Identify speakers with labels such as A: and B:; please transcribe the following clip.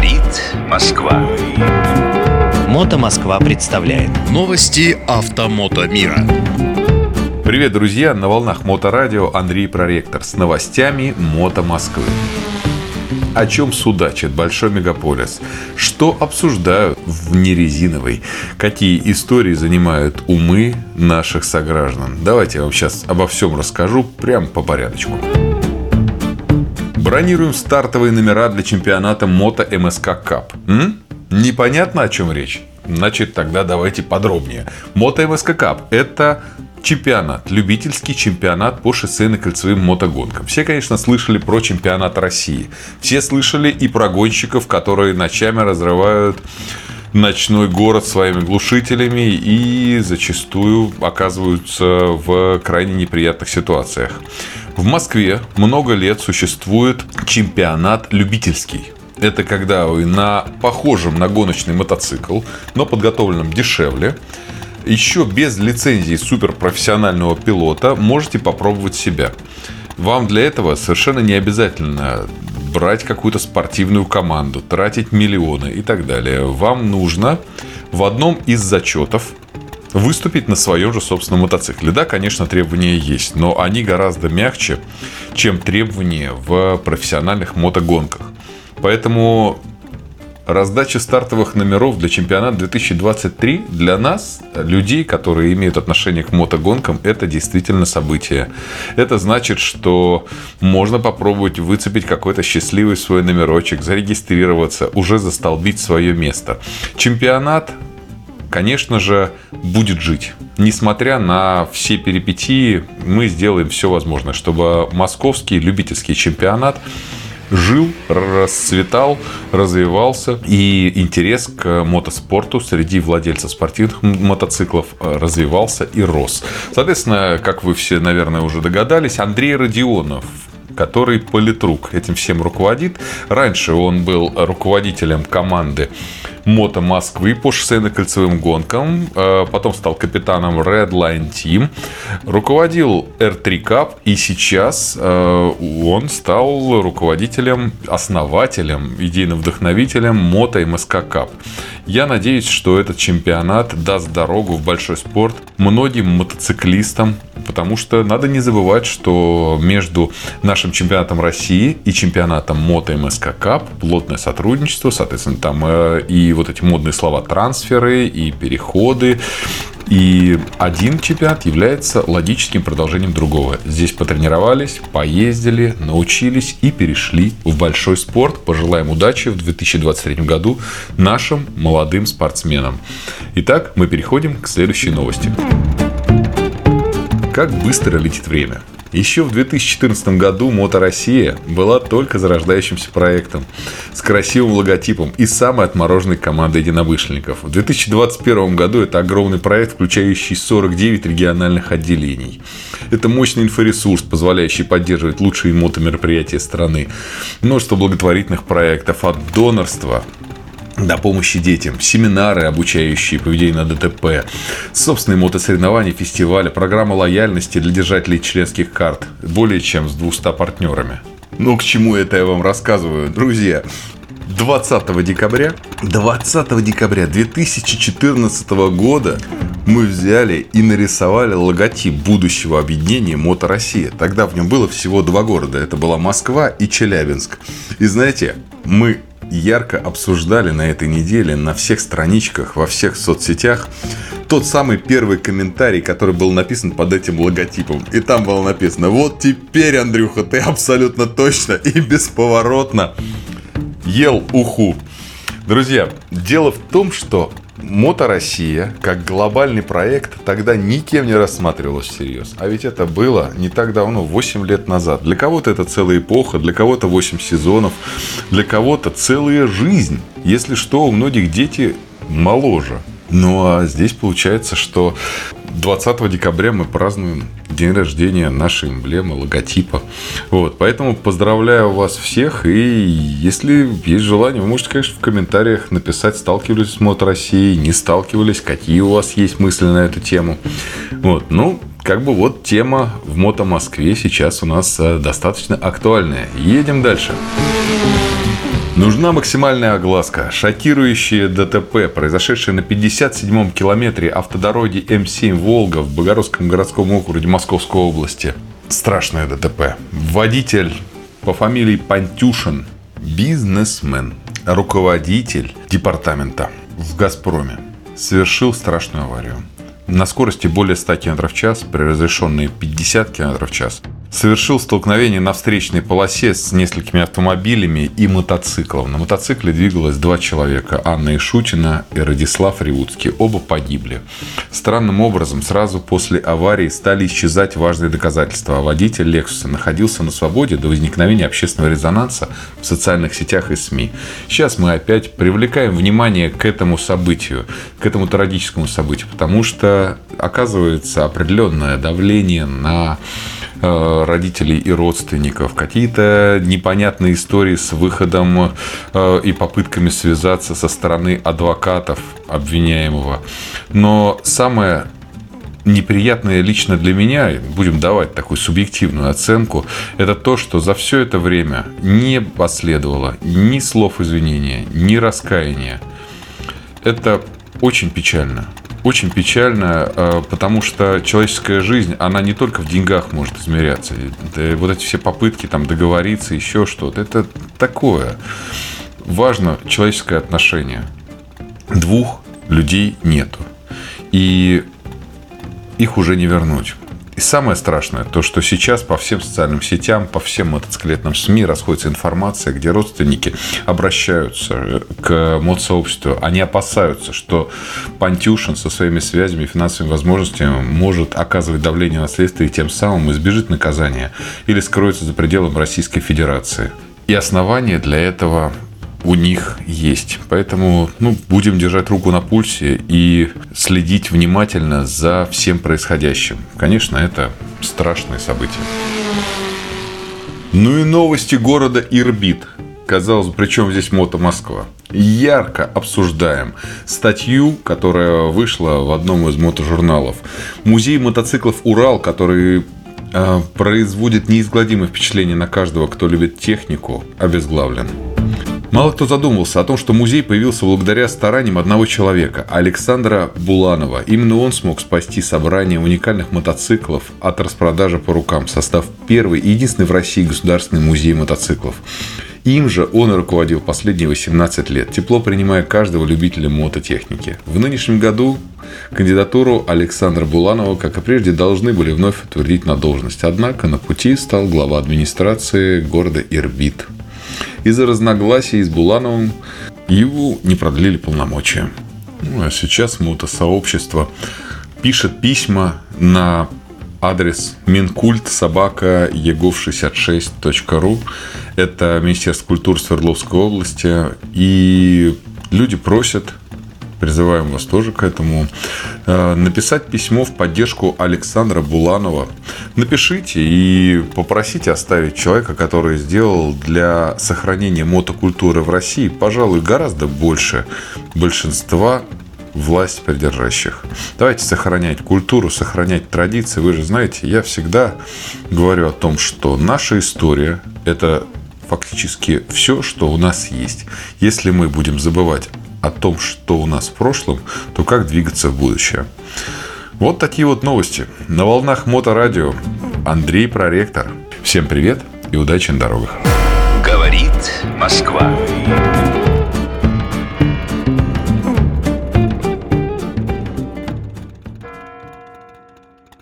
A: Говорит Москва.
B: Мото Москва представляет
C: Новости автомото мира.
D: Привет, друзья! На волнах Моторадио Андрей Проректор с новостями Мото Москвы. О чем судачит большой мегаполис? Что обсуждают в нерезиновой? Какие истории занимают умы наших сограждан? Давайте я вам сейчас обо всем расскажу прямо по порядочку. Бронируем стартовые номера для чемпионата Мото МСК Кап. Непонятно, о чем речь? Значит, тогда давайте подробнее. Мото МСК Кап – это чемпионат, любительский чемпионат по шоссейно-кольцевым мотогонкам. Все, конечно, слышали про чемпионат России. Все слышали и про гонщиков, которые ночами разрывают ночной город своими глушителями и зачастую оказываются в крайне неприятных ситуациях. В Москве много лет существует чемпионат любительский. Это когда вы на похожем на гоночный мотоцикл, но подготовленном дешевле, еще без лицензии суперпрофессионального пилота можете попробовать себя. Вам для этого совершенно не обязательно брать какую-то спортивную команду, тратить миллионы и так далее. Вам нужно в одном из зачетов выступить на своем же собственном мотоцикле. Да, конечно, требования есть, но они гораздо мягче, чем требования в профессиональных мотогонках. Поэтому раздача стартовых номеров для чемпионата 2023 для нас, людей, которые имеют отношение к мотогонкам, это действительно событие. Это значит, что можно попробовать выцепить какой-то счастливый свой номерочек, зарегистрироваться, уже застолбить свое место. Чемпионат конечно же, будет жить. Несмотря на все перипетии, мы сделаем все возможное, чтобы московский любительский чемпионат жил, расцветал, развивался. И интерес к мотоспорту среди владельцев спортивных мотоциклов э, развивался и рос. Соответственно, как вы все, наверное, уже догадались, Андрей Родионов который политрук этим всем руководит. Раньше он был руководителем команды Мото Москвы по шоссейно-кольцевым гонкам. Э, потом стал капитаном Red Line Team. Руководил R3 Cup. И сейчас э, он стал руководителем, основателем, идейным вдохновителем Мото МСК Cup. Я надеюсь, что этот чемпионат даст дорогу в большой спорт многим мотоциклистам, потому что надо не забывать, что между нашим чемпионатом России и чемпионатом Мото МСК Cup плотное сотрудничество, соответственно, там э, и вот эти модные слова трансферы, и переходы, и один чемпионат является логическим продолжением другого. Здесь потренировались, поездили, научились и перешли в большой спорт. Пожелаем удачи в 2023 году нашим молодым спортсменам. Итак, мы переходим к следующей новости. Как быстро летит время. Еще в 2014 году Мото Россия была только зарождающимся проектом с красивым логотипом и самой отмороженной командой единомышленников. В 2021 году это огромный проект, включающий 49 региональных отделений. Это мощный инфоресурс, позволяющий поддерживать лучшие мотомероприятия страны. Множество благотворительных проектов от донорства до помощи детям, семинары, обучающие поведению на ДТП, собственные мотосоревнования, фестивали, программа лояльности для держателей членских карт, более чем с 200 партнерами. Ну, к чему это я вам рассказываю, друзья? 20 декабря, 20 декабря 2014 года мы взяли и нарисовали логотип будущего объединения Мото Россия. Тогда в нем было всего два города. Это была Москва и Челябинск. И знаете, мы ярко обсуждали на этой неделе на всех страничках, во всех соцсетях тот самый первый комментарий, который был написан под этим логотипом. И там было написано, вот теперь, Андрюха, ты абсолютно точно и бесповоротно ел уху. Друзья, дело в том, что Мото Россия, как глобальный проект, тогда никем не рассматривалась всерьез. А ведь это было не так давно, 8 лет назад. Для кого-то это целая эпоха, для кого-то 8 сезонов, для кого-то целая жизнь. Если что, у многих дети моложе. Ну а здесь получается, что 20 декабря мы празднуем день рождения нашей эмблемы, логотипа. Вот, поэтому поздравляю вас всех. И если есть желание, вы можете, конечно, в комментариях написать, сталкивались с Мото Россией, не сталкивались, какие у вас есть мысли на эту тему. Вот, ну, как бы вот тема в Мото Москве сейчас у нас э, достаточно актуальная. Едем дальше. Нужна максимальная огласка. Шокирующее ДТП, произошедшее на 57-м километре автодороги М7 «Волга» в Богородском городском округе Московской области. Страшное ДТП. Водитель по фамилии Пантюшин, бизнесмен, руководитель департамента в «Газпроме», совершил страшную аварию. На скорости более 100 км в час, при разрешенной 50 км в час, совершил столкновение на встречной полосе с несколькими автомобилями и мотоциклом. На мотоцикле двигалось два человека – Анна Ишутина и Радислав Риутский. Оба погибли. Странным образом, сразу после аварии стали исчезать важные доказательства. А водитель Лексуса находился на свободе до возникновения общественного резонанса в социальных сетях и СМИ. Сейчас мы опять привлекаем внимание к этому событию, к этому трагическому событию, потому что оказывается определенное давление на родителей и родственников, какие-то непонятные истории с выходом э, и попытками связаться со стороны адвокатов обвиняемого. Но самое неприятное лично для меня, будем давать такую субъективную оценку, это то, что за все это время не последовало ни слов извинения, ни раскаяния. Это очень печально очень печально, э, потому что человеческая жизнь, она не только в деньгах может измеряться. Вот эти все попытки там договориться, еще что-то, это такое. Важно человеческое отношение. Двух людей нету. И их уже не вернуть. И самое страшное, то, что сейчас по всем социальным сетям, по всем мотоциклетным СМИ расходится информация, где родственники обращаются к мод-сообществу. Они опасаются, что Пантюшин со своими связями и финансовыми возможностями может оказывать давление на следствие и тем самым избежит наказания или скроется за пределами Российской Федерации. И основания для этого у них есть. Поэтому ну, будем держать руку на пульсе и следить внимательно за всем происходящим. Конечно, это страшное событие. Ну и новости города Ирбит. Казалось бы, причем здесь Мото Москва. Ярко обсуждаем статью, которая вышла в одном из мотожурналов. Музей мотоциклов «Урал», который э, производит неизгладимое впечатление на каждого, кто любит технику, обезглавлен. Мало кто задумывался о том, что музей появился благодаря стараниям одного человека, Александра Буланова. Именно он смог спасти собрание уникальных мотоциклов от распродажи по рукам, создав первый и единственный в России государственный музей мотоциклов. Им же он руководил последние 18 лет, тепло принимая каждого любителя мототехники. В нынешнем году кандидатуру Александра Буланова, как и прежде, должны были вновь утвердить на должность. Однако на пути стал глава администрации города Ирбит – из-за разногласий с Булановым его не продлили полномочия. Ну, а сейчас мотосообщество пишет письма на адрес минкульт собака егов66.ру. Это Министерство культуры Свердловской области. И люди просят призываем вас тоже к этому, э, написать письмо в поддержку Александра Буланова. Напишите и попросите оставить человека, который сделал для сохранения мотокультуры в России, пожалуй, гораздо больше большинства власть придержащих. Давайте сохранять культуру, сохранять традиции. Вы же знаете, я всегда говорю о том, что наша история – это фактически все, что у нас есть. Если мы будем забывать о том, что у нас в прошлом, то как двигаться в будущее. Вот такие вот новости. На волнах Моторадио Андрей Проректор. Всем привет и удачи на дорогах.
B: Говорит Москва.